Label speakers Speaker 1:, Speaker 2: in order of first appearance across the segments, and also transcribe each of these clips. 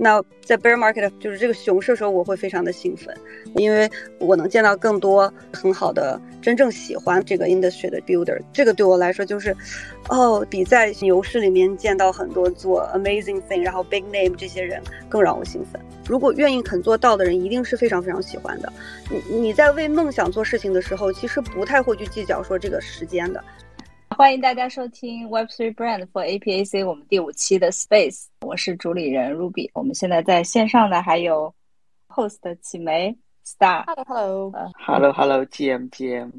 Speaker 1: 那在 bear market 就是这个熊市的时候，我会非常的兴奋，因为我能见到更多很好的、真正喜欢这个 industry 的 builder。这个对我来说就是，哦，比在牛市里面见到很多做 amazing thing，然后 big name 这些人更让我兴奋。如果愿意肯做到的人，一定是非常非常喜欢的。你你在为梦想做事情的时候，其实不太会去计较说这个时间的。
Speaker 2: 欢迎大家收听 Web3 Brand for APAC 我们第五期的 Space，我是主理人 Ruby。我们现在在线上的还有 Host 启梅
Speaker 3: Star，Hello，Hello，Hello，GM，GM。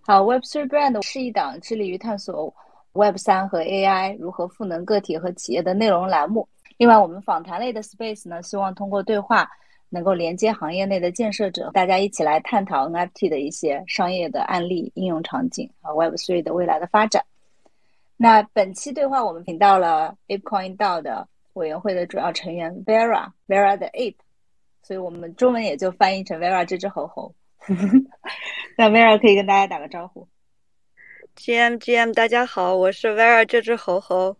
Speaker 2: 好，Web3 Brand 是一档致力于探索 Web3 和 AI 如何赋能个体和企业的内容栏目。另外，我们访谈类的 Space 呢，希望通过对话。能够连接行业内的建设者，大家一起来探讨 NFT 的一些商业的案例、应用场景和 Web3 的未来的发展。那本期对话我们请到了 ApeCoin DAO 的委员会的主要成员 Vera，Vera 的 Ape，所以我们中文也就翻译成 Vera 这只猴猴。那 Vera 可以跟大家打个招呼。
Speaker 1: GM GM，大家好，我是 Vera 这只猴猴。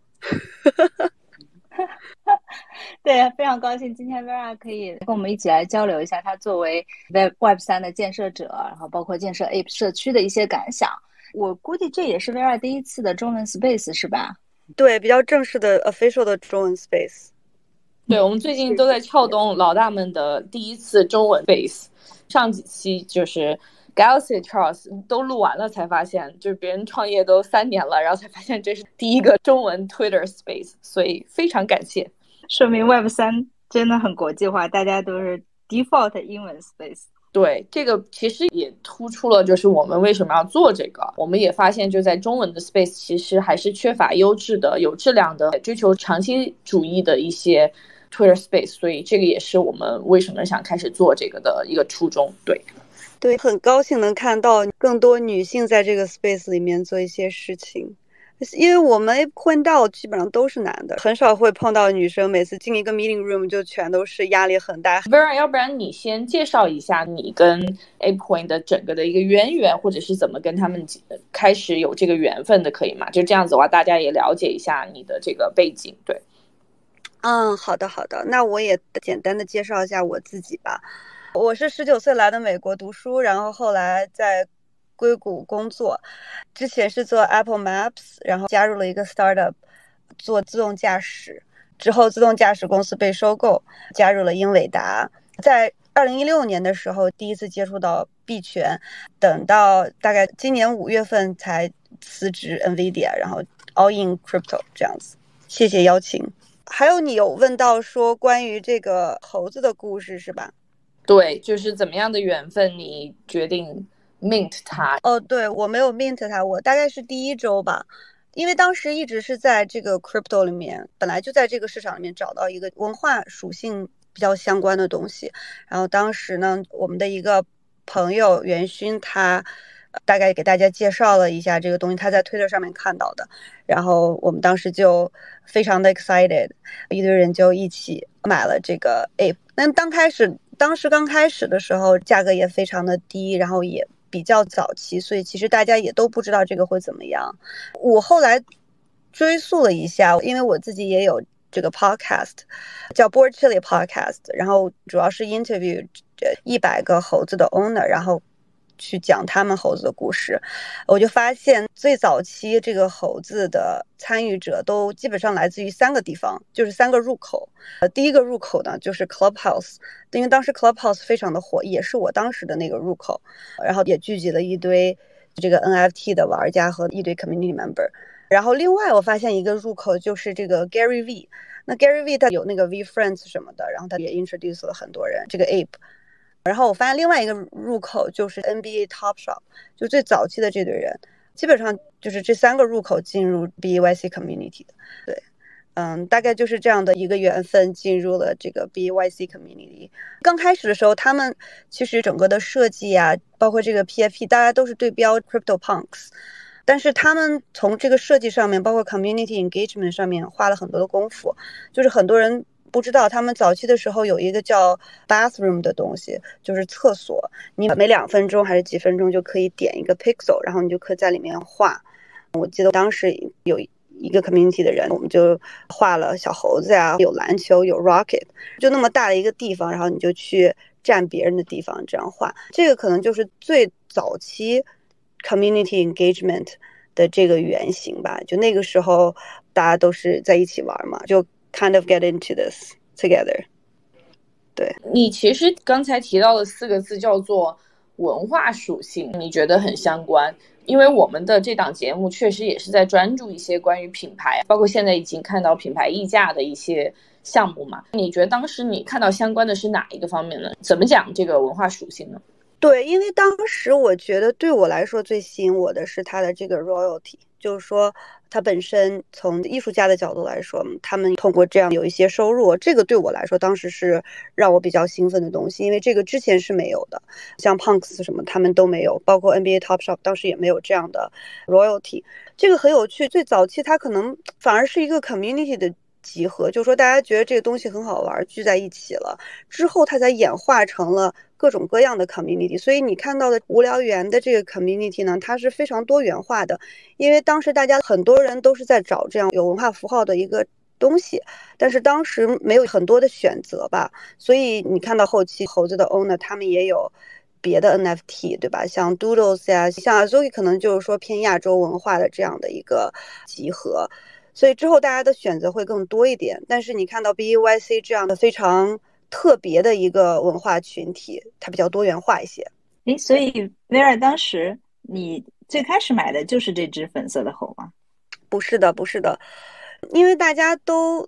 Speaker 2: 对，非常高兴今天 Vera 可以跟我们一起来交流一下他作为 Web Web 三的建设者，然后包括建设 Ape 社区的一些感想。我估计这也是 Vera 第一次的中文 Space 是吧？
Speaker 1: 对，比较正式的 official 的中文 Space。
Speaker 4: 对，我们最近都在撬动老大们的第一次中文 Space。上几期就是 Galaxy Charles 都录完了，才发现就是别人创业都三年了，然后才发现这是第一个中文 Twitter Space，所以非常感谢。
Speaker 2: 说明 Web 三真的很国际化，大家都是 default 英文 space。
Speaker 4: 对，这个其实也突出了，就是我们为什么要做这个。我们也发现，就在中文的 space，其实还是缺乏优质的、有质量的、追求长期主义的一些 Twitter space。所以，这个也是我们为什么想开始做这个的一个初衷。对，
Speaker 1: 对，很高兴能看到更多女性在这个 space 里面做一些事情。因为我们混到基本上都是男的，很少会碰到女生。每次进一个 meeting room 就全都是压力很大。
Speaker 4: Vera，要不然你先介绍一下你跟 ApeCoin 的整个的一个渊源，或者是怎么跟他们开始有这个缘分的，可以吗？就这样子的话，大家也了解一下你的这个背景。对，
Speaker 1: 嗯，好的好的，那我也简单的介绍一下我自己吧。我是十九岁来的美国读书，然后后来在。硅谷工作，之前是做 Apple Maps，然后加入了一个 startup 做自动驾驶，之后自动驾驶公司被收购，加入了英伟达。在二零一六年的时候，第一次接触到币圈，等到大概今年五月份才辞职 NVIDIA，然后 all in crypto 这样子。谢谢邀请。还有你有问到说关于这个猴子的故事是吧？
Speaker 4: 对，就是怎么样的缘分你决定。mint 它
Speaker 1: 哦，对我没有 mint 它，我大概是第一周吧，因为当时一直是在这个 crypto 里面，本来就在这个市场里面找到一个文化属性比较相关的东西，然后当时呢，我们的一个朋友袁勋他大概给大家介绍了一下这个东西，他在推特上面看到的，然后我们当时就非常的 excited，一堆人就一起买了这个 ape，那刚开始当时刚开始的时候价格也非常的低，然后也。比较早期，所以其实大家也都不知道这个会怎么样。我后来追溯了一下，因为我自己也有这个 podcast，叫 Board Chili Podcast，然后主要是 interview 一百个猴子的 owner，然后。去讲他们猴子的故事，我就发现最早期这个猴子的参与者都基本上来自于三个地方，就是三个入口。呃，第一个入口呢就是 Clubhouse，因为当时 Clubhouse 非常的火，也是我当时的那个入口，然后也聚集了一堆这个 NFT 的玩家和一堆 community member。然后另外我发现一个入口就是这个 Gary V，那 Gary V 他有那个 V Friends 什么的，然后他也 introduce 了很多人，这个 Ape。然后我发现另外一个入口就是 NBA Top Shop，就最早期的这堆人，基本上就是这三个入口进入 BYC community 的。对，嗯，大概就是这样的一个缘分进入了这个 BYC community。刚开始的时候，他们其实整个的设计啊，包括这个 PFP，大家都是对标 Crypto Punks，但是他们从这个设计上面，包括 community engagement 上面花了很多的功夫，就是很多人。不知道他们早期的时候有一个叫 bathroom 的东西，就是厕所。你每两分钟还是几分钟就可以点一个 pixel，然后你就可以在里面画。我记得当时有一个 community 的人，我们就画了小猴子呀，有篮球，有 rocket，就那么大的一个地方，然后你就去占别人的地方这样画。这个可能就是最早期 community engagement 的这个原型吧。就那个时候大家都是在一起玩嘛，就 kind of get into this together。对
Speaker 4: 你其实刚才提到的四个字叫做文化属性，你觉得很相关？因为我们的这档节目确实也是在专注一些关于品牌，包括现在已经看到品牌溢价的一些项目嘛。你觉得当时你看到相关的是哪一个方面呢？怎么讲这个文化属性呢？
Speaker 1: 对，因为当时我觉得对我来说最吸引我的是它的这个 royalty，就是说它本身从艺术家的角度来说，他们通过这样有一些收入，这个对我来说当时是让我比较兴奋的东西，因为这个之前是没有的，像 Punks 什么他们都没有，包括 NBA Top Shop 当时也没有这样的 royalty，这个很有趣。最早期它可能反而是一个 community 的。集合，就是说大家觉得这个东西很好玩，聚在一起了之后，它才演化成了各种各样的 community。所以你看到的无聊猿的这个 community 呢，它是非常多元化的，因为当时大家很多人都是在找这样有文化符号的一个东西，但是当时没有很多的选择吧，所以你看到后期猴子的 owner 他们也有别的 NFT，对吧？像 Doodles 呀，像 Azuki 可能就是说偏亚洲文化的这样的一个集合。所以之后大家的选择会更多一点，但是你看到 B A Y C 这样的非常特别的一个文化群体，它比较多元化一些。
Speaker 2: 诶，所以威尔当时你最开始买的就是这只粉色的猴吗？
Speaker 1: 不是的，不是的，因为大家都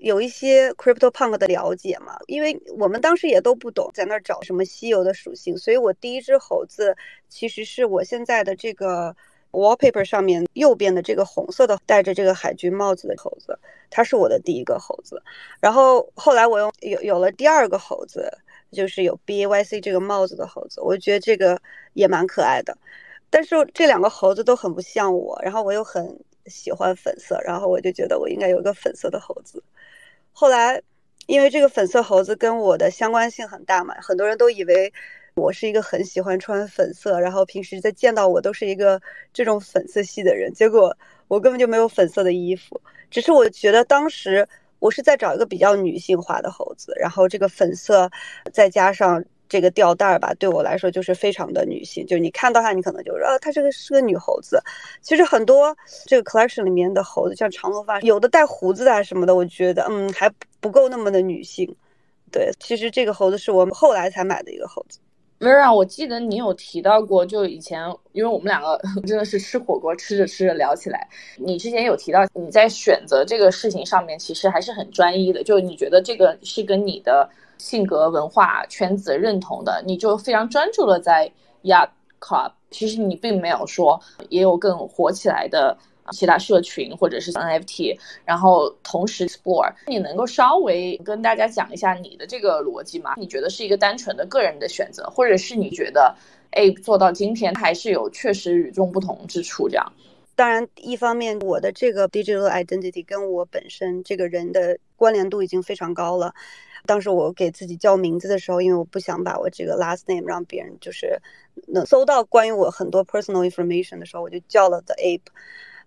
Speaker 1: 有一些 Crypto Punk 的了解嘛，因为我们当时也都不懂在那儿找什么稀有的属性，所以我第一只猴子其实是我现在的这个。Wallpaper 上面右边的这个红色的戴着这个海军帽子的猴子，它是我的第一个猴子。然后后来我用有有了第二个猴子，就是有 B A Y C 这个帽子的猴子，我觉得这个也蛮可爱的。但是这两个猴子都很不像我，然后我又很喜欢粉色，然后我就觉得我应该有一个粉色的猴子。后来因为这个粉色猴子跟我的相关性很大嘛，很多人都以为。我是一个很喜欢穿粉色，然后平时在见到我都是一个这种粉色系的人。结果我根本就没有粉色的衣服，只是我觉得当时我是在找一个比较女性化的猴子，然后这个粉色再加上这个吊带儿吧，对我来说就是非常的女性。就你看到它，你可能就说，啊，它这个是个女猴子。其实很多这个 collection 里面的猴子，像长头发，有的带胡子的什么的，我觉得嗯还不够那么的女性。对，其实这个猴子是我们后来才买的一个猴子。
Speaker 4: Vera，我记得你有提到过，就以前，因为我们两个 真的是吃火锅吃着吃着聊起来。你之前有提到你在选择这个事情上面其实还是很专一的，就你觉得这个是跟你的性格、文化圈子认同的，你就非常专注的在 y a club。其实你并没有说也有更火起来的。其他社群或者是 NFT，然后同时 explore，你能够稍微跟大家讲一下你的这个逻辑吗？你觉得是一个单纯的个人的选择，或者是你觉得，哎，做到今天还是有确实与众不同之处？这样，
Speaker 1: 当然，一方面我的这个 digital identity 跟我本身这个人的关联度已经非常高了。当时我给自己叫名字的时候，因为我不想把我这个 last name 让别人就是能搜到关于我很多 personal information 的时候，我就叫了 the ape。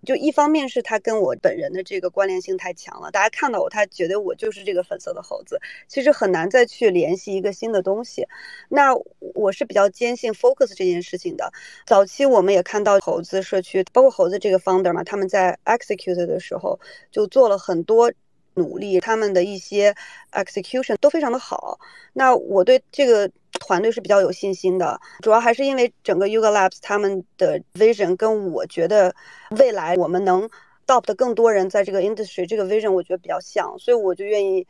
Speaker 1: 就一方面是他跟我本人的这个关联性太强了，大家看到我，他觉得我就是这个粉色的猴子，其实很难再去联系一个新的东西。那我是比较坚信 focus 这件事情的。早期我们也看到猴子社区，包括猴子这个 founder 嘛，他们在 execute 的时候就做了很多。努力，他们的一些 execution 都非常的好。那我对这个团队是比较有信心的，主要还是因为整个 Yuga Labs 他们的 vision 跟我觉得未来我们能 adopt 更多人在这个 industry 这个 vision 我觉得比较像，所以我就愿意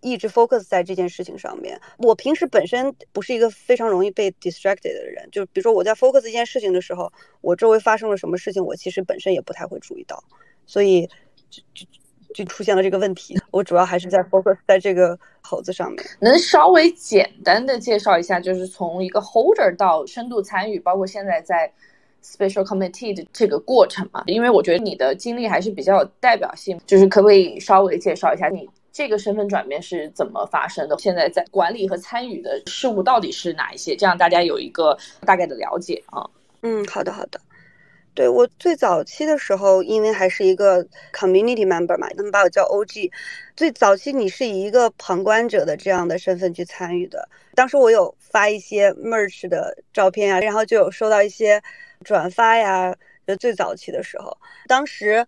Speaker 1: 一直 focus 在这件事情上面。我平时本身不是一个非常容易被 distracted 的人，就比如说我在 focus 一件事情的时候，我周围发生了什么事情，我其实本身也不太会注意到，所以就就。出现了这个问题，我主要还是在 focus 在这个猴子上面。
Speaker 4: 能稍微简单的介绍一下，就是从一个 holder 到深度参与，包括现在在 special committee 的这个过程嘛？因为我觉得你的经历还是比较有代表性，就是可不可以稍微介绍一下你这个身份转变是怎么发生的？现在在管理和参与的事物到底是哪一些？这样大家有一个大概的了解啊。
Speaker 1: 嗯，好的好的。对我最早期的时候，因为还是一个 community member 嘛，他们把我叫 OG。最早期你是以一个旁观者的这样的身份去参与的。当时我有发一些 merch 的照片啊，然后就有收到一些转发呀。就最早期的时候，当时。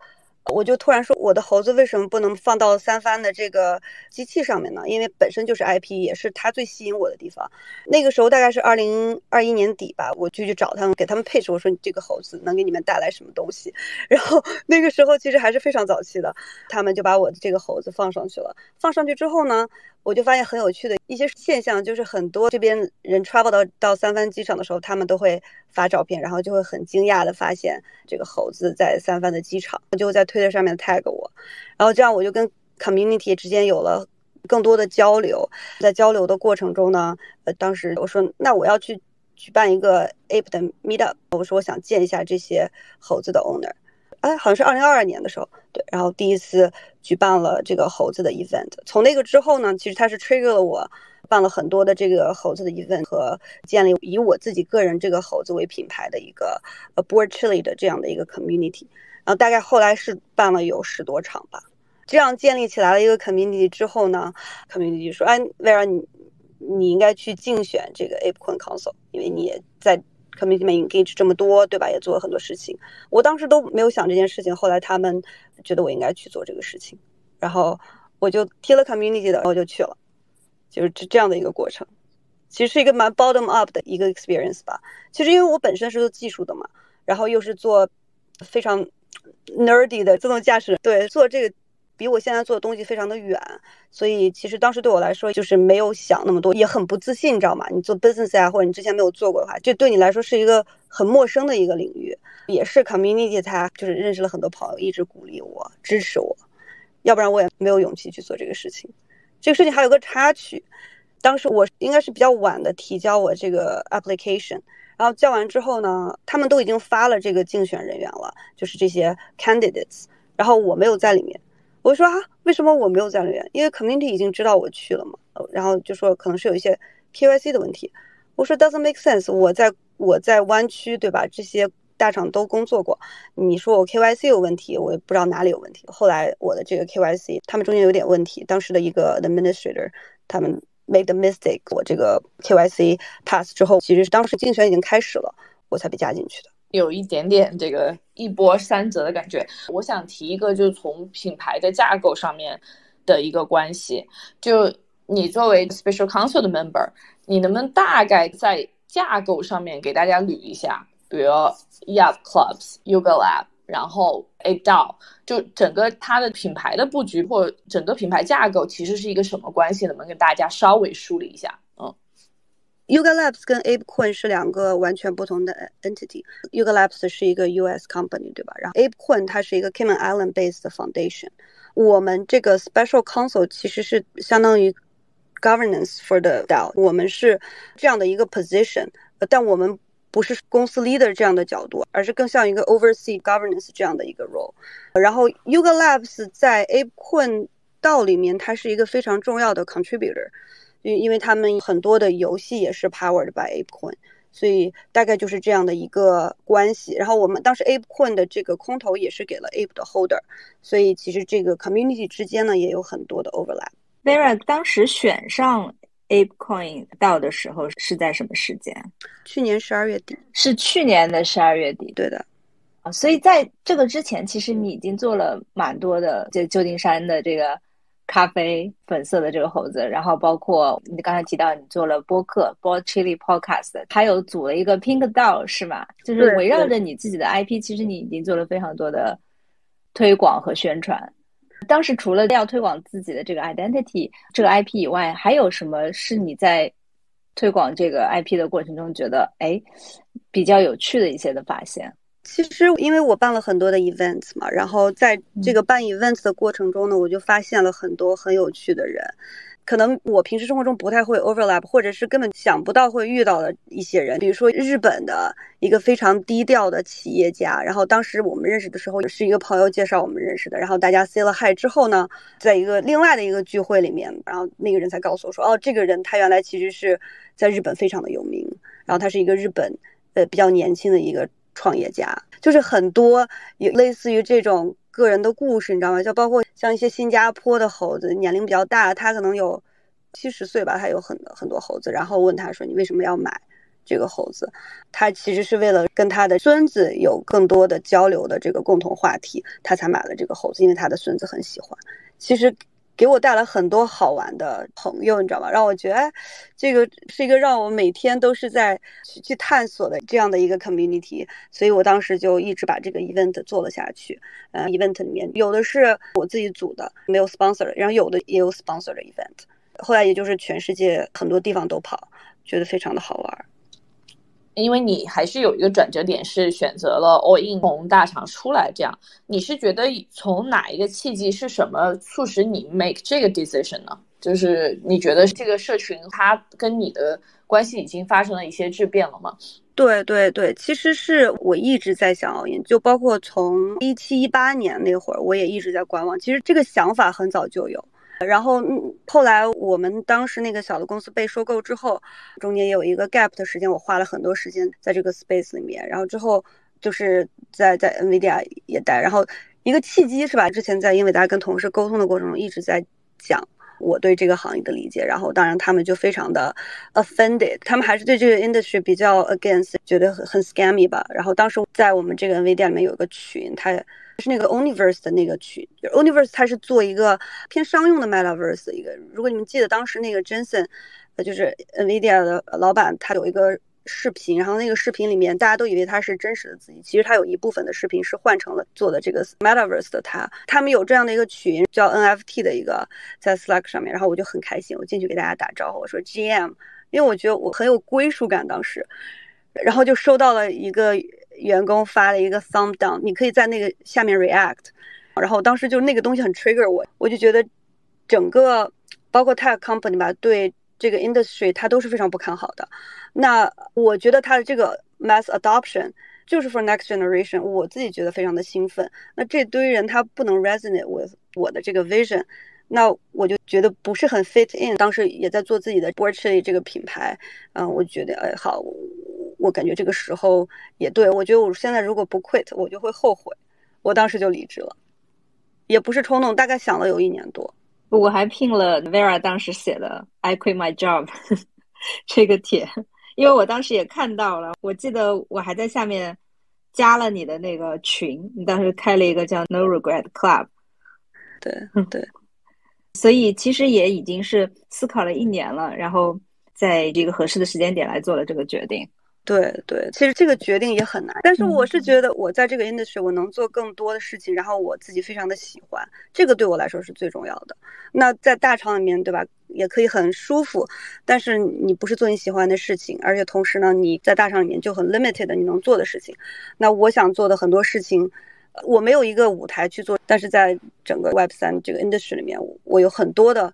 Speaker 1: 我就突然说，我的猴子为什么不能放到三番的这个机器上面呢？因为本身就是 IP，也是它最吸引我的地方。那个时候大概是二零二一年底吧，我就去找他们，给他们配置。我说：“你这个猴子能给你们带来什么东西？” 然后那个时候其实还是非常早期的，他们就把我的这个猴子放上去了。放上去之后呢？我就发现很有趣的一些现象，就是很多这边人 travel 到到三藩机场的时候，他们都会发照片，然后就会很惊讶的发现这个猴子在三藩的机场，就会在推特上面 tag 我，然后这样我就跟 community 之间有了更多的交流。在交流的过程中呢，呃，当时我说那我要去举办一个 ape 的 meetup，我说我想见一下这些猴子的 owner。哎，好像是二零二二年的时候，对，然后第一次举办了这个猴子的 event。从那个之后呢，其实它是 trigger 了我办了很多的这个猴子的 event 和建立以我自己个人这个猴子为品牌的一个呃 board chili 的这样的一个 community。然后大概后来是办了有十多场吧，这样建立起来了一个 community 之后呢，community 说，哎，Vera，你你应该去竞选这个 ApeCoin Council，因为你也在。Community engage 这么多，对吧？也做了很多事情。我当时都没有想这件事情，后来他们觉得我应该去做这个事情，然后我就贴了 community 的，然后就去了，就是这这样的一个过程。其实是一个蛮 bottom up 的一个 experience 吧。其实因为我本身是做技术的嘛，然后又是做非常 nerdy 的自动驾驶，对，做这个。比我现在做的东西非常的远，所以其实当时对我来说就是没有想那么多，也很不自信，你知道吗？你做 business 啊，或者你之前没有做过的话，这对你来说是一个很陌生的一个领域。也是 community，他就是认识了很多朋友，一直鼓励我、支持我，要不然我也没有勇气去做这个事情。这个事情还有个插曲，当时我应该是比较晚的提交我这个 application，然后交完之后呢，他们都已经发了这个竞选人员了，就是这些 candidates，然后我没有在里面。我说啊，为什么我没有在里面？因为 community 已经知道我去了嘛，然后就说可能是有一些 KYC 的问题。我说 doesn't make sense，我在我在湾区对吧？这些大厂都工作过，你说我 KYC 有问题，我也不知道哪里有问题。后来我的这个 KYC 他们中间有点问题，当时的一个 administrator 他们 made a mistake，我这个 KYC pass 之后，其实是当时竞选已经开始了，我才被加进去的。
Speaker 4: 有一点点这个一波三折的感觉。我想提一个，就是从品牌的架构上面的一个关系。就你作为 Special Council 的 Member，你能不能大概在架构上面给大家捋一下？比如 Yup Clubs、Yoga Lab，然后 A d o 就整个它的品牌的布局或整个品牌架构其实是一个什么关系？能不能跟大家稍微梳理一下？嗯。
Speaker 1: Yuga Labs 跟 ApeCoin 是两个完全不同的 entity。Yuga Labs 是一个 US company，对吧？然后 ApeCoin 它是一个 Cayman Island based foundation。我们这个 Special Council 其实是相当于 governance for the DAO。我们是这样的一个 position，但我们不是公司 leader 这样的角度，而是更像一个 oversee governance 这样的一个 role。然后 Yuga Labs 在 ApeCoin 道里面，它是一个非常重要的 contributor。 因因为他们很多的游戏也是 powered by ApeCoin，所以大概就是这样的一个关系。然后我们当时 ApeCoin 的这个空投也是给了 Ape 的 holder，所以其实这个 community 之间呢也有很多的 overlap。
Speaker 2: Vera 当时选上 ApeCoin 到的时候是在什么时间？
Speaker 1: 去年十二月底。
Speaker 2: 是去年的十二月底。
Speaker 1: 对的。
Speaker 2: 啊，所以在这个之前，其实你已经做了蛮多的，就旧金山的这个。咖啡粉色的这个猴子，然后包括你刚才提到你做了播客 b o Chili Podcast，还有组了一个 Pink Doll 是吗？就是围绕着你自己的 IP，其实你已经做了非常多的推广和宣传。当时除了要推广自己的这个 identity 这个 IP 以外，还有什么是你在推广这个 IP 的过程中觉得哎比较有趣的一些的发现？
Speaker 1: 其实，因为我办了很多的 events 嘛，然后在这个办 events 的过程中呢，我就发现了很多很有趣的人，可能我平时生活中不太会 overlap，或者是根本想不到会遇到的一些人。比如说日本的一个非常低调的企业家，然后当时我们认识的时候是一个朋友介绍我们认识的，然后大家 say 了 hi 之后呢，在一个另外的一个聚会里面，然后那个人才告诉我说，哦，这个人他原来其实是在日本非常的有名，然后他是一个日本呃比较年轻的一个。创业家，就是很多也类似于这种个人的故事，你知道吗？就包括像一些新加坡的猴子，年龄比较大，他可能有七十岁吧，他有很很多猴子，然后问他说：“你为什么要买这个猴子？”他其实是为了跟他的孙子有更多的交流的这个共同话题，他才买了这个猴子，因为他的孙子很喜欢。其实。给我带来很多好玩的朋友，你知道吗？让我觉得，这个是一个让我每天都是在去去探索的这样的一个 community，所以我当时就一直把这个 event 做了下去。呃，event 里面有的是我自己组的，没有 sponsor，然后有的也有 sponsor 的 event。后来也就是全世界很多地方都跑，觉得非常的好玩。
Speaker 4: 因为你还是有一个转折点，是选择了 all in 从大厂出来，这样你是觉得从哪一个契机是什么促使你 make 这个 decision 呢？就是你觉得这个社群它跟你的关系已经发生了一些质变了吗？
Speaker 1: 对对对，其实是我一直在想 all in，就包括从一七一八年那会儿，我也一直在观望。其实这个想法很早就有。然后，嗯，后来我们当时那个小的公司被收购之后，中间有一个 gap 的时间，我花了很多时间在这个 space 里面。然后之后就是在在 Nvidia 也待。然后一个契机是吧？之前在英伟达跟同事沟通的过程中一直在讲我对这个行业的理解。然后当然他们就非常的 offended，他们还是对这个 industry 比较 against，觉得很很 scammy 吧。然后当时在我们这个 Nvidia 里面有一个群，他。是那个 Universe 的那个群，Universe 它是做一个偏商用的 Metaverse 一个。如果你们记得当时那个 Jensen，呃，就是 Nvidia 的老板，他有一个视频，然后那个视频里面大家都以为他是真实的自己，其实他有一部分的视频是换成了做的这个 Metaverse 的他。他们有这样的一个群叫 NFT 的一个在 Slack 上面，然后我就很开心，我进去给大家打招呼，我说 GM，因为我觉得我很有归属感当时，然后就收到了一个。员工发了一个 thumb down，你可以在那个下面 react，然后当时就那个东西很 trigger 我，我就觉得整个包括 tech company 吧，对这个 industry 它都是非常不看好的。那我觉得它的这个 mass adoption 就是 for next generation，我自己觉得非常的兴奋。那这堆人他不能 resonate with 我的这个 vision，那我就觉得不是很 fit in。当时也在做自己的 b o r c h e 这个品牌，嗯，我觉得哎好。我感觉这个时候也对，我觉得我现在如果不 quit，我就会后悔。我当时就离职了，也不是冲动，大概想了有一年多。
Speaker 2: 我还聘了 Vera 当时写的 "I quit my job" 这个帖，因为我当时也看到了。我记得我还在下面加了你的那个群，你当时开了一个叫 No Regret Club。
Speaker 1: 对对，
Speaker 2: 所以其实也已经是思考了一年了，然后在这个合适的时间点来做了这个决定。
Speaker 1: 对对，其实这个决定也很难，但是我是觉得我在这个 industry 我能做更多的事情，然后我自己非常的喜欢，这个对我来说是最重要的。那在大厂里面，对吧，也可以很舒服，但是你不是做你喜欢的事情，而且同时呢，你在大厂里面就很 limited 你能做的事情。那我想做的很多事情，我没有一个舞台去做，但是在整个 Web 三这个 industry 里面，我有很多的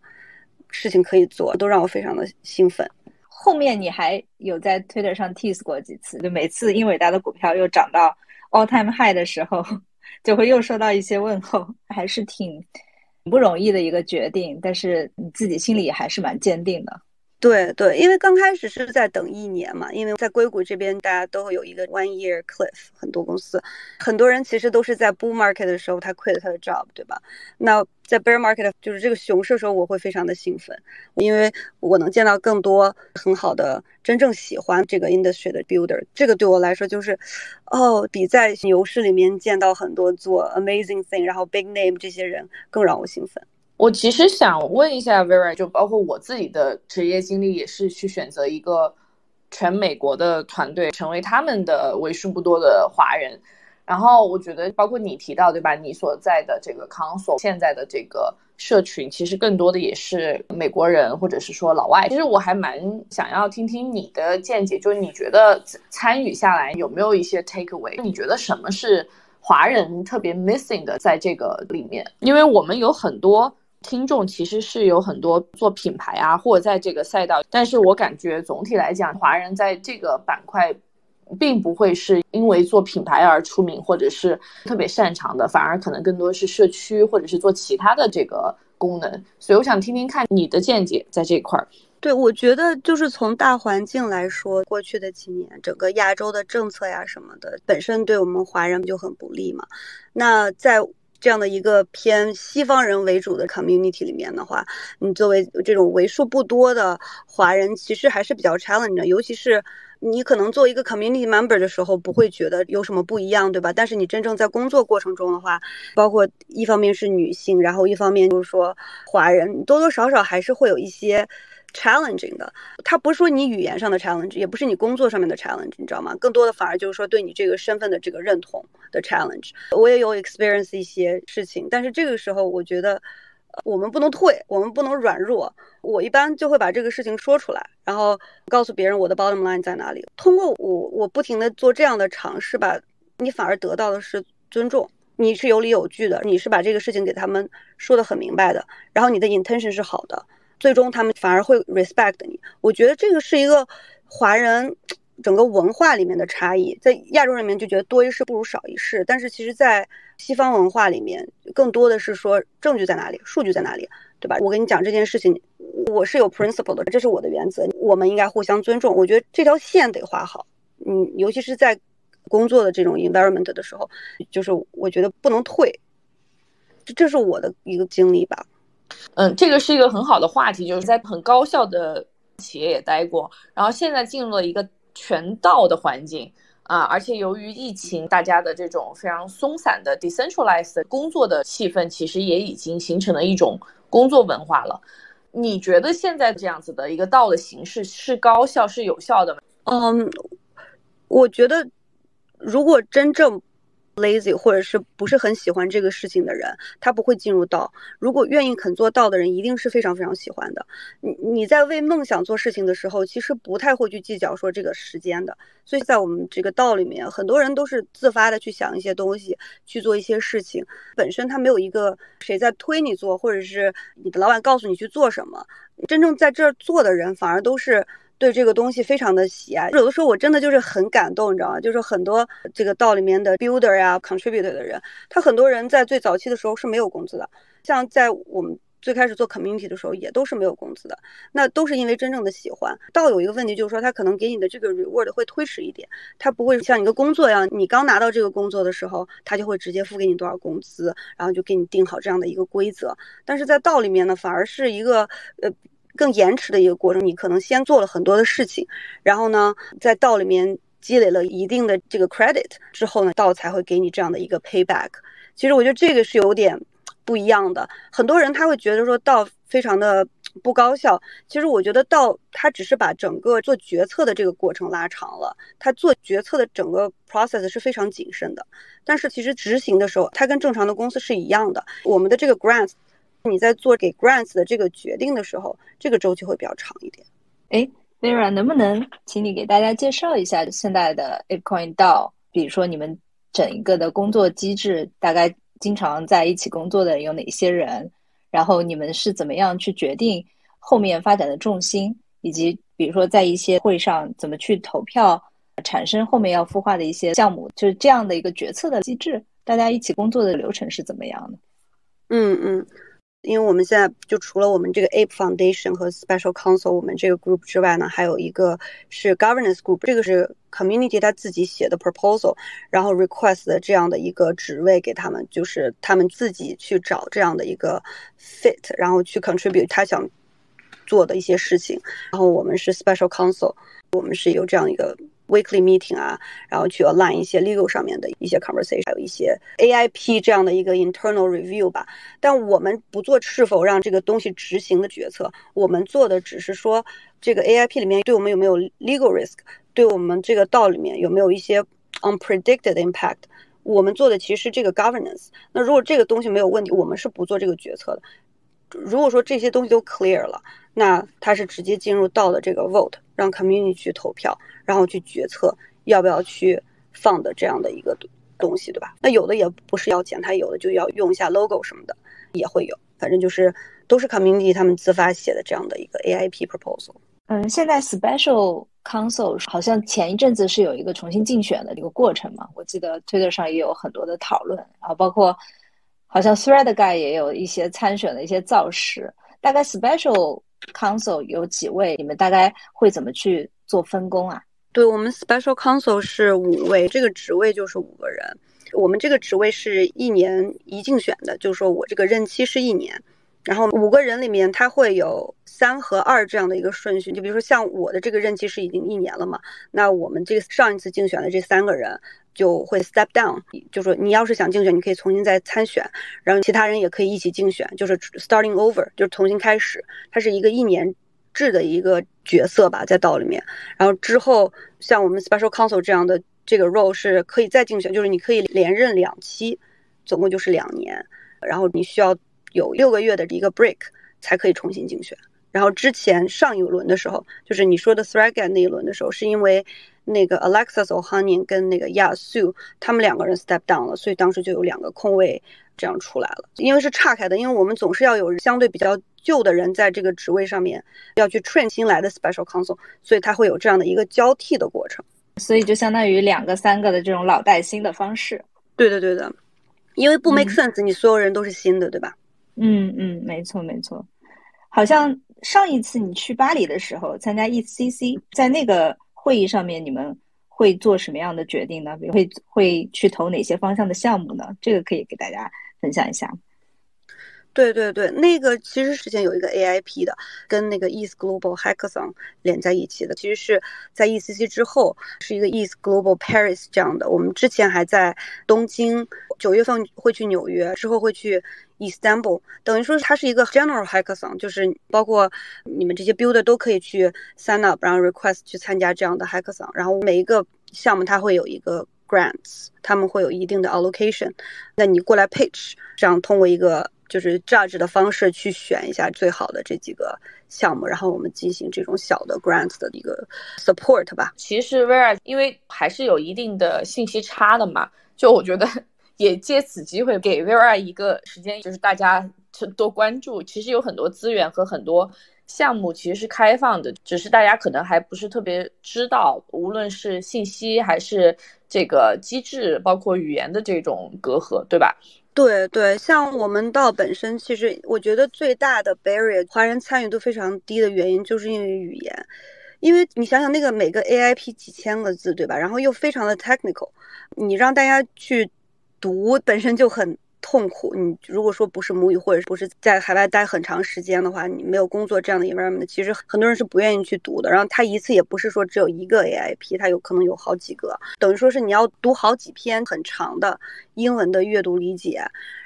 Speaker 1: 事情可以做，都让我非常的兴奋。
Speaker 2: 后面你还有在 Twitter 上 tease 过几次，就每次英伟达的股票又涨到 all time high 的时候，就会又收到一些问候，还是挺不容易的一个决定，但是你自己心里还是蛮坚定的。
Speaker 1: 对对，因为刚开始是在等一年嘛，因为在硅谷这边大家都会有一个 one year cliff，很多公司，很多人其实都是在 bull market 的时候他 quit 他的 job，对吧？那在 bear market 就是这个熊市的时候，我会非常的兴奋，因为我能见到更多很好的真正喜欢这个 industry 的 builder，这个对我来说就是，哦，比在牛市里面见到很多做 amazing thing，然后 big name 这些人更让我兴奋。
Speaker 4: 我其实想问一下 Vera，就包括我自己的职业经历，也是去选择一个全美国的团队，成为他们的为数不多的华人。然后我觉得，包括你提到，对吧？你所在的这个 console 现在的这个社群，其实更多的也是美国人，或者是说老外。其实我还蛮想要听听你的见解，就是你觉得参与下来有没有一些 take away？你觉得什么是华人特别 missing 的在这个里面？因为我们有很多。听众其实是有很多做品牌啊，或者在这个赛道，但是我感觉总体来讲，华人在这个板块，并不会是因为做品牌而出名，或者是特别擅长的，反而可能更多是社区或者是做其他的这个功能。所以我想听听看你的见解在这块儿。
Speaker 1: 对，我觉得就是从大环境来说，过去的几年，整个亚洲的政策呀什么的，本身对我们华人就很不利嘛。那在这样的一个偏西方人为主的 community 里面的话，你作为这种为数不多的华人，其实还是比较 challenge，尤其是。你可能做一个 community member 的时候不会觉得有什么不一样，对吧？但是你真正在工作过程中的话，包括一方面是女性，然后一方面就是说华人，多多少少还是会有一些 challenging 的。它不是说你语言上的 challenge，也不是你工作上面的 challenge，你知道吗？更多的反而就是说对你这个身份的这个认同的 challenge。我也有 experience 一些事情，但是这个时候我觉得。我们不能退，我们不能软弱。我一般就会把这个事情说出来，然后告诉别人我的 bottom line 在哪里。通过我，我不停的做这样的尝试吧，你反而得到的是尊重。你是有理有据的，你是把这个事情给他们说的很明白的，然后你的 intention 是好的，最终他们反而会 respect 你。我觉得这个是一个华人。整个文化里面的差异，在亚洲人里面就觉得多一事不如少一事，但是其实，在西方文化里面，更多的是说证据在哪里，数据在哪里，对吧？我跟你讲这件事情，我是有 principle 的，这是我的原则，我们应该互相尊重。我觉得这条线得画好，嗯，尤其是在工作的这种 environment 的时候，就是我觉得不能退，这这是我的一个经历吧。
Speaker 4: 嗯，这个是一个很好的话题，就是在很高效的企业也待过，然后现在进入了一个。全道的环境啊，而且由于疫情，大家的这种非常松散的 decentralized 工作的气氛，其实也已经形成了一种工作文化了。你觉得现在这样子的一个道的形式是高效、是有效的吗？
Speaker 1: 嗯，我觉得如果真正。Lazy 或者是不是很喜欢这个事情的人，他不会进入道。如果愿意肯做道的人，一定是非常非常喜欢的。你你在为梦想做事情的时候，其实不太会去计较说这个时间的。所以在我们这个道里面，很多人都是自发的去想一些东西，去做一些事情。本身他没有一个谁在推你做，或者是你的老板告诉你去做什么。真正在这儿做的人，反而都是。对这个东西非常的喜爱，有的时候我真的就是很感动，你知道吗？就是很多这个道里面的 builder 呀，contributor 的人，他很多人在最早期的时候是没有工资的，像在我们最开始做 community 的时候，也都是没有工资的，那都是因为真正的喜欢。道有一个问题就是说，他可能给你的这个 reward 会推迟一点，他不会像一个工作一样，你刚拿到这个工作的时候，他就会直接付给你多少工资，然后就给你定好这样的一个规则。但是在道里面呢，反而是一个呃。更延迟的一个过程，你可能先做了很多的事情，然后呢，在道里面积累了一定的这个 credit 之后呢，道才会给你这样的一个 payback。其实我觉得这个是有点不一样的。很多人他会觉得说道非常的不高效，其实我觉得道他只是把整个做决策的这个过程拉长了，他做决策的整个 process 是非常谨慎的。但是其实执行的时候，它跟正常的公司是一样的。我们的这个 grant。你在做给 grants 的这个决定的时候，这个周期会比较长一点。
Speaker 2: 哎，Vera，能不能请你给大家介绍一下现在的 ApeCoin 到？比如说你们整一个的工作机制，大概经常在一起工作的有哪些人？然后你们是怎么样去决定后面发展的重心？以及比如说在一些会上怎么去投票，产生后面要孵化的一些项目？就是这样的一个决策的机制，大家一起工作的流程是怎么样的？
Speaker 1: 嗯嗯。因为我们现在就除了我们这个 Ape Foundation 和 Special Council 我们这个 group 之外呢，还有一个是 Governance Group，这个是 Community 他自己写的 proposal，然后 request 的这样的一个职位给他们，就是他们自己去找这样的一个 fit，然后去 contribute 他想做的一些事情。然后我们是 Special Council，我们是有这样一个。Weekly meeting 啊，然后去 align 一些 legal 上面的一些 conversation，还有一些 AIP 这样的一个 internal review 吧。但我们不做是否让这个东西执行的决策，我们做的只是说这个 AIP 里面对我们有没有 legal risk，对我们这个道里面有没有一些 unpredicted impact。我们做的其实这个 governance。那如果这个东西没有问题，我们是不做这个决策的。如果说这些东西都 clear 了，那它是直接进入到了这个 vote，让 community 去投票。然后去决策要不要去放的这样的一个东西，对吧？那有的也不是要钱，他有的就要用一下 logo 什么的，也会有。反正就是都是 community 他们自发写的这样的一个 AIP proposal。
Speaker 2: 嗯，现在 special council 好像前一阵子是有一个重新竞选的一个过程嘛？我记得 Twitter 上也有很多的讨论，然后包括好像 Thread Guy 也有一些参选的一些造势。大概 special counsel 有几位？你们大概会怎么去做分工啊？
Speaker 1: 对我们 special counsel 是五位，这个职位就是五个人。我们这个职位是一年一竞选的，就是说我这个任期是一年。然后五个人里面，他会有三和二这样的一个顺序。就比如说像我的这个任期是已经一年了嘛，那我们这个上一次竞选的这三个人就会 step down，就说你要是想竞选，你可以重新再参选，然后其他人也可以一起竞选，就是 starting over，就是重新开始。它是一个一年制的一个角色吧，在道里面。然后之后像我们 special counsel 这样的这个 role 是可以再竞选，就是你可以连任两期，总共就是两年，然后你需要。有六个月的一个 break 才可以重新竞选。然后之前上一轮的时候，就是你说的 Thread 那一轮的时候，是因为那个 Alexis Ohanian 跟那个 Yasu 他们两个人 step down 了，所以当时就有两个空位这样出来了。因为是岔开的，因为我们总是要有相对比较旧的人在这个职位上面要去 train 新来的 special counsel，所以他会有这样的一个交替的过程。
Speaker 2: 所以就相当于两个三个的这种老带新的方式。
Speaker 1: 对的，对的，因为不 make sense，你所有人都是新的，对吧？
Speaker 2: 嗯嗯，没错没错，好像上一次你去巴黎的时候参加 ECC，在那个会议上面，你们会做什么样的决定呢？比如会会去投哪些方向的项目呢？这个可以给大家分享一下。
Speaker 1: 对对对，那个其实之前有一个 AIP 的，跟那个 East Global Hackathon 连在一起的，其实是在 ECC 之后是一个 East Global Paris 这样的。我们之前还在东京，九月份会去纽约，之后会去 Istanbul，等于说它是一个 General Hackathon，就是包括你们这些 Builder 都可以去 sign up，然后 request 去参加这样的 Hackathon，然后每一个项目它会有一个 grants，他们会有一定的 allocation，那你过来 pitch，这样通过一个。就是 judge 的方式去选一下最好的这几个项目，然后我们进行这种小的 grant 的一个 support 吧。
Speaker 4: 其实 v e r 因为还是有一定的信息差的嘛，就我觉得 也借此机会给 v e r 一个时间，就是大家多关注。其实有很多资源和很多项目其实是开放的，只是大家可能还不是特别知道，无论是信息还是这个机制，包括语言的这种隔阂，对吧？
Speaker 1: 对对，像我们到本身，其实我觉得最大的 barrier，华人参与度非常低的原因，就是因为语言。因为你想想，那个每个 AIP 几千个字，对吧？然后又非常的 technical，你让大家去读，本身就很。痛苦，你如果说不是母语，或者不是在海外待很长时间的话，你没有工作这样的 environment，其实很多人是不愿意去读的。然后他一次也不是说只有一个 AIP，他有可能有好几个，等于说是你要读好几篇很长的英文的阅读理解，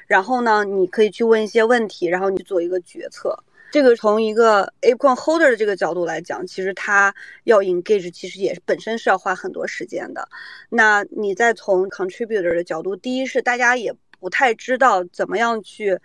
Speaker 1: 然后呢，你可以去问一些问题，然后你做一个决策。这个从一个 ApeCoin holder 的这个角度来讲，其实他要 engage，其实也本身是要花很多时间的。那你再从 contributor 的角度，第一是大家也。不太知道怎么样去，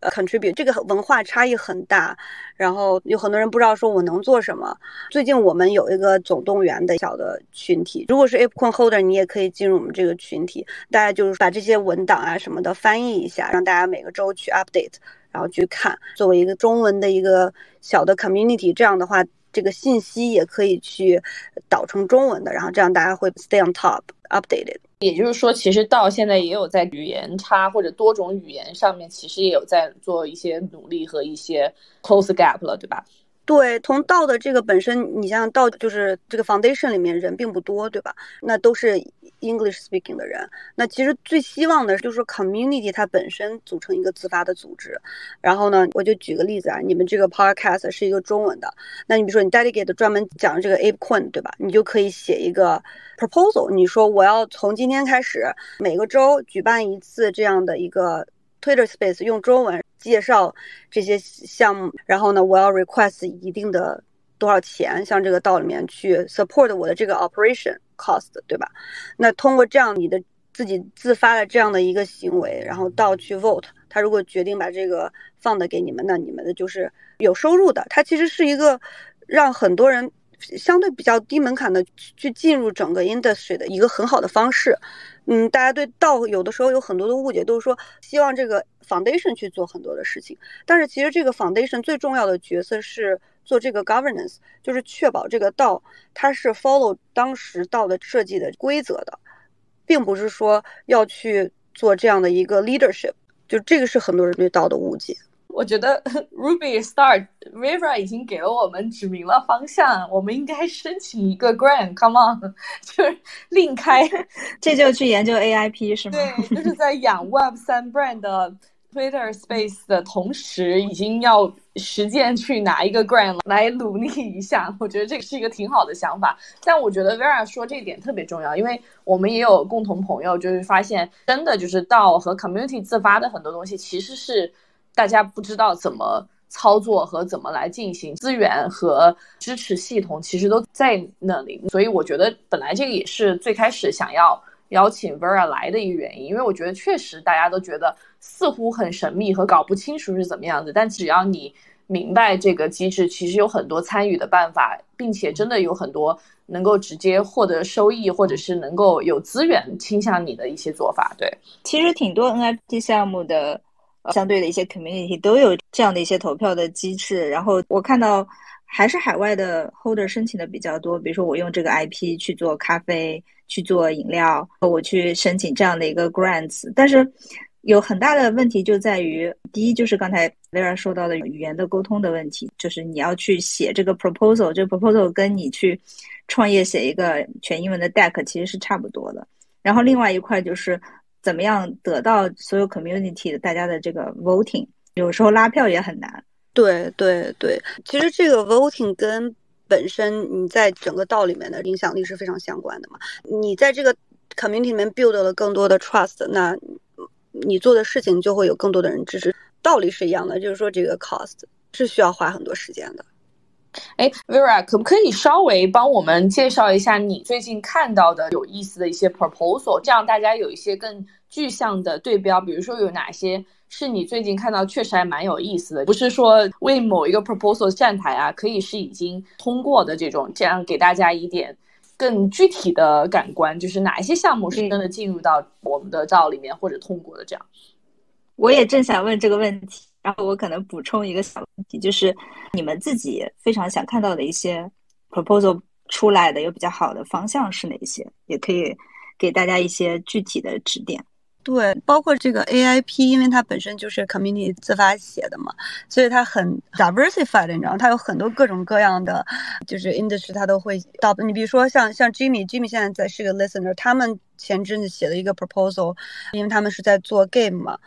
Speaker 1: 呃，contribute，这个文化差异很大，然后有很多人不知道说我能做什么。最近我们有一个总动员的小的群体，如果是 ApeCoin Holder，你也可以进入我们这个群体，大家就是把这些文档啊什么的翻译一下，让大家每个周去 update，然后去看，作为一个中文的一个小的 community，这样的话，这个信息也可以去导成中文的，然后这样大家会 stay on top updated。
Speaker 4: 也就是说，其实到现在也有在语言差或者多种语言上面，其实也有在做一些努力和一些 close gap 了，对吧？
Speaker 1: 对，从道的这个本身，你像道就是这个 foundation 里面人并不多，对吧？那都是 English speaking 的人。那其实最希望的就是 community 它本身组成一个自发的组织。然后呢，我就举个例子啊，你们这个 podcast 是一个中文的，那你比如说你 dedicate 专门讲这个 ApeCoin，对吧？你就可以写一个 proposal，你说我要从今天开始每个周举办一次这样的一个 Twitter Space，用中文。介绍这些项目，然后呢，我要 request 一定的多少钱，像这个道里面去 support 我的这个 operation cost，对吧？那通过这样你的自己自发的这样的一个行为，然后道去 vote，他如果决定把这个放的给你们，那你们的就是有收入的。它其实是一个让很多人相对比较低门槛的去进入整个 industry 的一个很好的方式。嗯，大家对道有的时候有很多的误解，都是说希望这个 foundation 去做很多的事情，但是其实这个 foundation 最重要的角色是做这个 governance，就是确保这个道它是 follow 当时道的设计的规则的，并不是说要去做这样的一个 leadership，就这个是很多人对道的误解。
Speaker 4: 我觉得 Ruby Start River 已经给了我们指明了方向，我们应该申请一个 grant，Come on，就是另开，
Speaker 2: 这就去研究 AIP 是吗？
Speaker 4: 对，就是在养 Web 三 brand 的 Twitter Space 的同时，已经要实践去拿一个 grant 来努力一下。我觉得这个是一个挺好的想法。但我觉得 Vera 说这一点特别重要，因为我们也有共同朋友，就是发现真的就是到和 community 自发的很多东西，其实是。大家不知道怎么操作和怎么来进行，资源和支持系统其实都在那里，所以我觉得本来这个也是最开始想要邀请 Vera 来的一个原因，因为我觉得确实大家都觉得似乎很神秘和搞不清楚是怎么样子，但只要你明白这个机制，其实有很多参与的办法，并且真的有很多能够直接获得收益，或者是能够有资源倾向你的一些做法。对，
Speaker 2: 其实挺多 NFT 项目的。相对的一些 community 都有这样的一些投票的机制，然后我看到还是海外的 holder 申请的比较多。比如说我用这个 IP 去做咖啡、去做饮料，我去申请这样的一个 grants。但是有很大的问题就在于，第一就是刚才 Vera 说到的语言的沟通的问题，就是你要去写这个 proposal，这个 proposal 跟你去创业写一个全英文的 deck 其实是差不多的。然后另外一块就是。怎么样得到所有 community 的大家的这个 voting？有时候拉票也很难。
Speaker 1: 对对对，其实这个 voting 跟本身你在整个道里面的影响力是非常相关的嘛。你在这个 community 里面 build 了更多的 trust，那你做的事情就会有更多的人支持。道理是一样的，就是说这个 cost 是需要花很多时间的。
Speaker 4: 哎，Vera，可不可以稍微帮我们介绍一下你最近看到的有意思的一些 proposal，这样大家有一些更具象的对标。比如说有哪些是你最近看到确实还蛮有意思的，不是说为某一个 proposal 站台啊，可以是已经通过的这种，这样给大家一点更具体的感官，就是哪一些项目是真的进入到我们的照里面或者通过的这样。
Speaker 2: 我也正想问这个问题。然后我可能补充一个小问题，就是你们自己非常想看到的一些 proposal 出来的有比较好的方向是哪些？也可以给大家一些具体的指点。
Speaker 1: 对，包括这个 AIP，因为它本身就是 community 自发写的嘛，所以它很 diversified，你知道，它有很多各种各样的，就是 industry 它都会到。你比如说像像 Jimmy，Jimmy 现在在是个 listener，他们前阵子写了一个 proposal，因为他们是在做 game 嘛。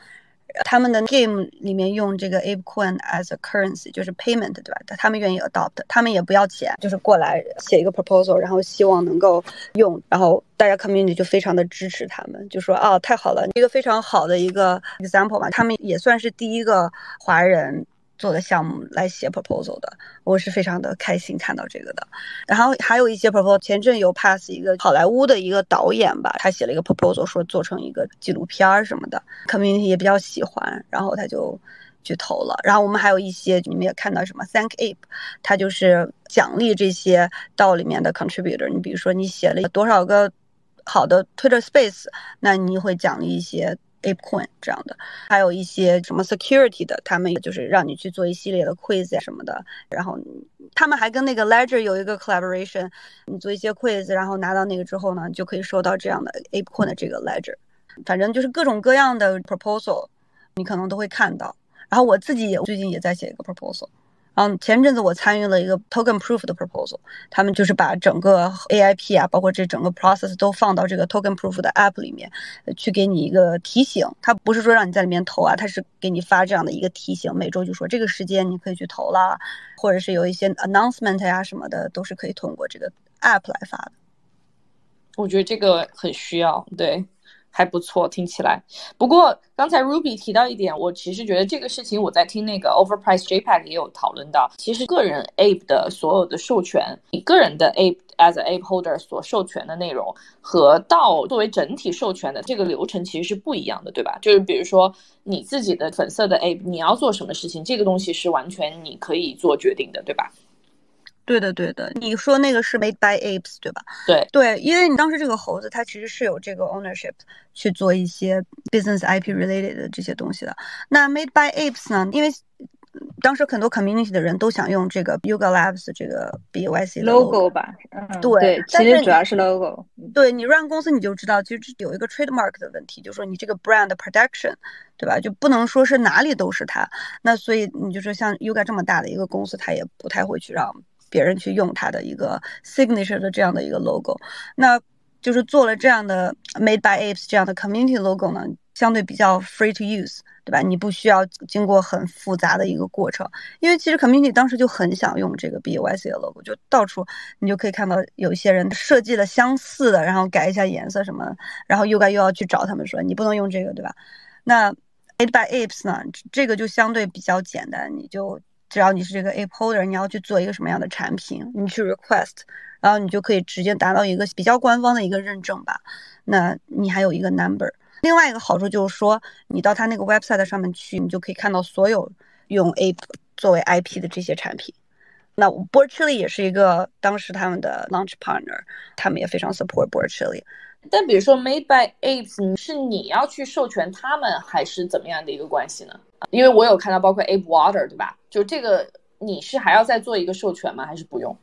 Speaker 1: 他们的 game 里面用这个 ApeCoin as a currency，就是 payment，对吧？他们愿意 adopt，他们也不要钱，就是过来写一个 proposal，然后希望能够用，然后大家 community 就非常的支持他们，就说啊，太好了，一个非常好的一个 example 嘛，他们也算是第一个华人。做的项目来写 proposal 的，我是非常的开心看到这个的。然后还有一些 proposal，前阵有 pass 一个好莱坞的一个导演吧，他写了一个 proposal，说做成一个纪录片儿什么的，community 也比较喜欢，然后他就去投了。然后我们还有一些，你们也看到什么 Thank Ape，他就是奖励这些道里面的 contributor。你比如说你写了多少个好的 Twitter Space，那你会奖励一些。ApeCoin 这样的，还有一些什么 security 的，他们就是让你去做一系列的 quiz 啊什么的，然后他们还跟那个 Ledger 有一个 collaboration，你做一些 quiz，然后拿到那个之后呢，就可以收到这样的 ApeCoin 的这个 Ledger，反正就是各种各样的 proposal，你可能都会看到。然后我自己也最近也在写一个 proposal。嗯，前阵子我参与了一个 token proof 的 proposal，他们就是把整个 AIP 啊，包括这整个 process 都放到这个 token proof 的 app 里面，去给你一个提醒。它不是说让你在里面投啊，它是给你发这样的一个提醒，每周就说这个时间你可以去投啦，或者是有一些 announcement 呀什么的，都是可以通过这个 app 来发的。
Speaker 4: 我觉得这个很需要，对。还不错，听起来。不过刚才 Ruby 提到一点，我其实觉得这个事情我在听那个 Overpriced JPEG 也有讨论到。其实个人 Ape 的所有的授权，你个人的 Ape as a Ape holder 所授权的内容和到作为整体授权的这个流程其实是不一样的，对吧？就是比如说你自己的粉色的 Ape，你要做什么事情，这个东西是完全你可以做决定的，对吧？
Speaker 1: 对的，对的，你说那个是 made by apes 对吧？
Speaker 4: 对
Speaker 1: 对，因为你当时这个猴子它其实是有这个 ownership 去做一些 business IP related 的这些东西的。那 made by apes 呢？因为当时很多 community 的人都想用这个 Yuga Labs 这个 BYC
Speaker 2: logo 吧，嗯，
Speaker 1: 对
Speaker 2: 对，其实主要是 logo。
Speaker 1: 对你 run 公司你就知道，其实有一个 trademark 的问题，就是说你这个 brand protection，对吧？就不能说是哪里都是它。那所以你就说像 Yuga 这么大的一个公司，它也不太会去让别人去用它的一个 signature 的这样的一个 logo。那就是做了这样的 made by apes 这样的 community logo 呢，相对比较 free to use。对吧？你不需要经过很复杂的一个过程，因为其实 community 当时就很想用这个 B Y C 的 logo，就到处你就可以看到有一些人设计了相似的，然后改一下颜色什么，然后又该又要去找他们说你不能用这个，对吧？那 Made by Apes 呢？这个就相对比较简单，你就只要你是这个 ape holder，你要去做一个什么样的产品，你去 request，然后你就可以直接达到一个比较官方的一个认证吧。那你还有一个 number。另外一个好处就是说，你到他那个 website 上面去，你就可以看到所有用 ape 作为 IP 的这些产品。那 Board Chili 也是一个当时他们的 launch partner，他们也非常 support Board Chili。
Speaker 4: 但比如说 Made by Apes，是你要去授权他们，还是怎么样的一个关系呢？因为我有看到包括 Abe Water，对吧？就这个你是还要再做一个授权吗？还是不用？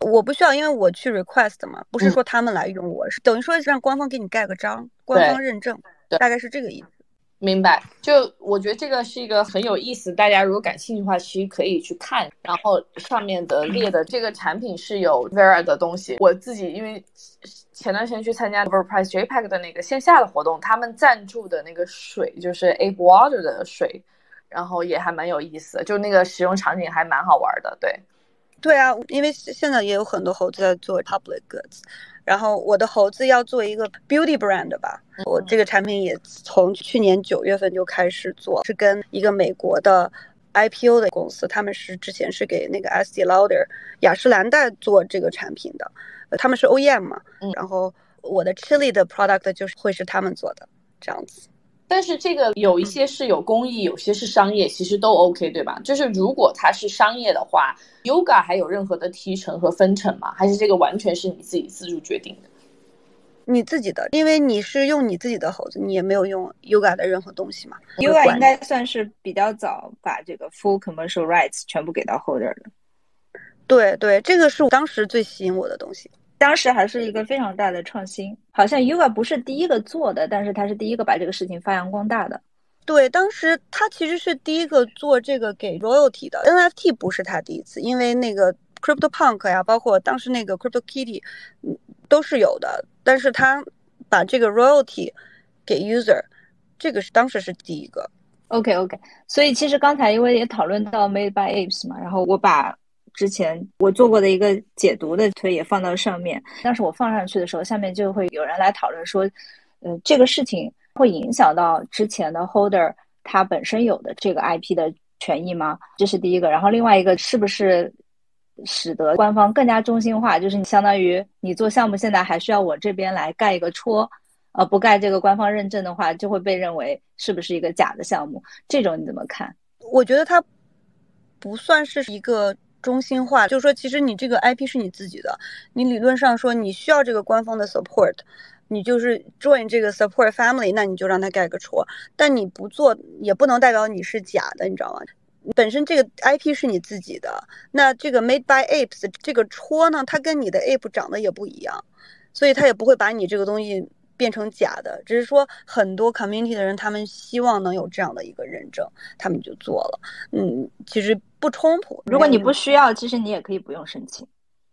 Speaker 1: 我不需要，因为我去 request 嘛，不是说他们来用，我是等于说让官方给你盖个章，官方认证，大概是这个意思。
Speaker 4: 明白。就我觉得这个是一个很有意思，大家如果感兴趣的话，其实可以去看。然后上面的列的这个产品是有 Vera 的东西。我自己因为前段时间去参加 Overprice JPEG 的那个线下的活动，他们赞助的那个水就是 Ape Water 的水，然后也还蛮有意思，就那个使用场景还蛮好玩的，对。
Speaker 1: 对啊，因为现在也有很多猴子在做 public goods，然后我的猴子要做一个 beauty brand 吧，我这个产品也从去年九月份就开始做，是跟一个美国的 IPO 的公司，他们是之前是给那个 S D Lauder 雅诗兰黛做这个产品的，他们是 OEM 嘛，然后我的 Chili 的 product 就是会是他们做的这样子。
Speaker 4: 但是这个有一些是有公益，有些是商业，其实都 OK，对吧？就是如果它是商业的话，Yoga 还有任何的提成和分成吗？还是这个完全是你自己自主决定的？
Speaker 1: 你自己的，因为你是用你自己的猴子，你也没有用 Yoga 的任何东西嘛。
Speaker 2: Yoga 应该算是比较早把这个 full commercial rights 全部给到 holder 的。
Speaker 1: 对对，这个是我当时最吸引我的东西。
Speaker 2: 当时还是一个非常大的创新，好像 Yuga 不是第一个做的，但是他是第一个把这个事情发扬光大的。
Speaker 1: 对，当时他其实是第一个做这个给 royalty 的 NFT，不是他第一次，因为那个 Crypto Punk 呀，包括当时那个 Crypto Kitty，嗯，都是有的。但是他把这个 royalty 给 user，这个是当时是第一个。
Speaker 2: OK OK，所以其实刚才因为也讨论到 Made by Apes 嘛，然后我把。之前我做过的一个解读的推也放到上面，但是我放上去的时候，下面就会有人来讨论说，呃，这个事情会影响到之前的 holder 他本身有的这个 IP 的权益吗？这是第一个。然后另外一个是不是使得官方更加中心化？就是你相当于你做项目现在还需要我这边来盖一个戳，呃，不盖这个官方认证的话，就会被认为是不是一个假的项目？这种你怎么看？
Speaker 1: 我觉得它不算是一个。中心化就是说，其实你这个 IP 是你自己的，你理论上说你需要这个官方的 support，你就是 join 这个 support family，那你就让他盖个戳。但你不做也不能代表你是假的，你知道吗？本身这个 IP 是你自己的，那这个 made by apes 这个戳呢，它跟你的 ape 长得也不一样，所以它也不会把你这个东西。变成假的，只是说很多 community 的人，他们希望能有这样的一个认证，他们就做了。嗯，其实不冲突。
Speaker 2: 如果你不需要，其实你也可以不用申请。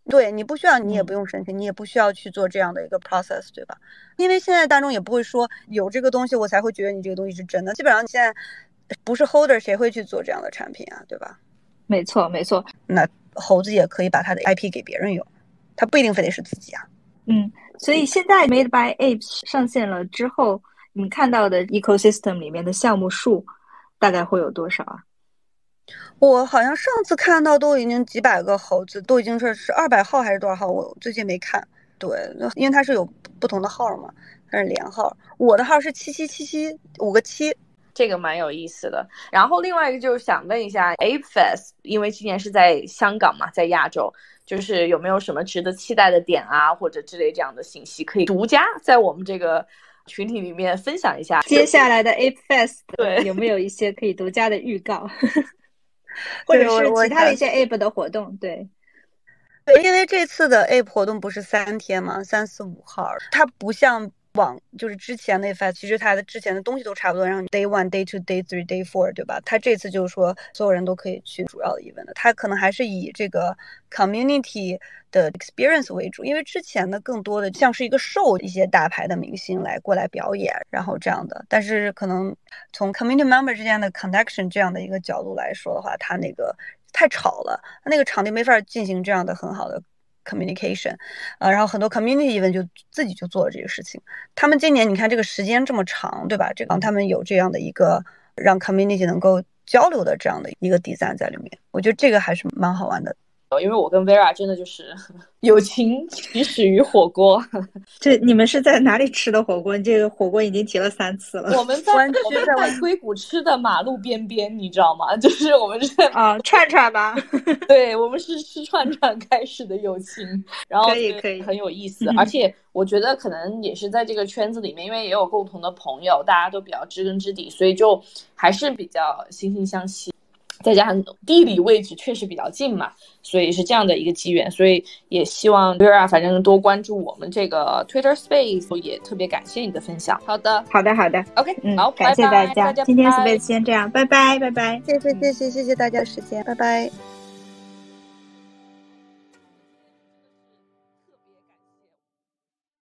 Speaker 1: 对你不需要，你也不用申请，你也不需要去做这样的一个 process，对吧？因为现在大众也不会说有这个东西，我才会觉得你这个东西是真的。基本上你现在不是 holder，谁会去做这样的产品啊？对吧？
Speaker 2: 没错，没错。
Speaker 1: 那猴子也可以把他的 IP 给别人用，他不一定非得是自己啊。
Speaker 2: 嗯。所以现在 Made by Apes 上线了之后，你看到的 ecosystem 里面的项目数大概会有多少啊？
Speaker 1: 我好像上次看到都已经几百个猴子，都已经是是二百号还是多少号？我最近没看。对，因为它是有不同的号嘛，它是连号。我的号是七七七七五个七，
Speaker 4: 这个蛮有意思的。然后另外一个就是想问一下 Ape Fest，因为今年是在香港嘛，在亚洲。就是有没有什么值得期待的点啊，或者之类这样的信息，可以独家在我们这个群体里面分享一下。
Speaker 2: 接下来的 Ape Fest，
Speaker 4: 对，
Speaker 2: 有没有一些可以独家的预告？或者是其他的一些 App 的活动，对。
Speaker 1: 对，因为这次的 App 活动不是三天吗？三四五号，它不像。往就是之前那 f 其实它的之前的东西都差不多，然后 day one、day two、day three、day four，对吧？它这次就是说所有人都可以去主要的 event，它可能还是以这个 community 的 experience 为主，因为之前的更多的像是一个 show，一些大牌的明星来过来表演，然后这样的。但是可能从 community member 之间的 connection 这样的一个角度来说的话，它那个太吵了，那个场地没法进行这样的很好的。communication，呃，然后很多 community event 就自己就做了这个事情。他们今年你看这个时间这么长，对吧？这个他们有这样的一个让 community 能够交流的这样的一个 design 在里面，我觉得这个还是蛮好玩的。
Speaker 4: 因为我跟 Vera 真的就是 友情起始于火锅。
Speaker 2: 这你们是在哪里吃的火锅？这个火锅已经提了三次了。
Speaker 4: 我们在我们在硅谷吃的马路边边，你知道吗？就是我们是
Speaker 2: 啊串串吧。
Speaker 4: 对，我们是吃串串开始的友情，然后
Speaker 2: 可以可以
Speaker 4: 很有意思。而且我觉得可能也是在这个圈子里面，因为也有共同的朋友，大家都比较知根知底，所以就还是比较惺惺相惜。再加上地理位置确实比较近嘛，所以是这样的一个机缘，所以也希望 Vera 反正多关注我们这个 Twitter Space，也特别感谢你的分享。好的，
Speaker 2: 好的，好的
Speaker 4: ，OK，
Speaker 2: 嗯，
Speaker 4: 好，
Speaker 2: 感谢大家，今天 Space 先这样，拜拜，拜拜，
Speaker 1: 谢谢，谢谢，谢谢大家时间，拜拜。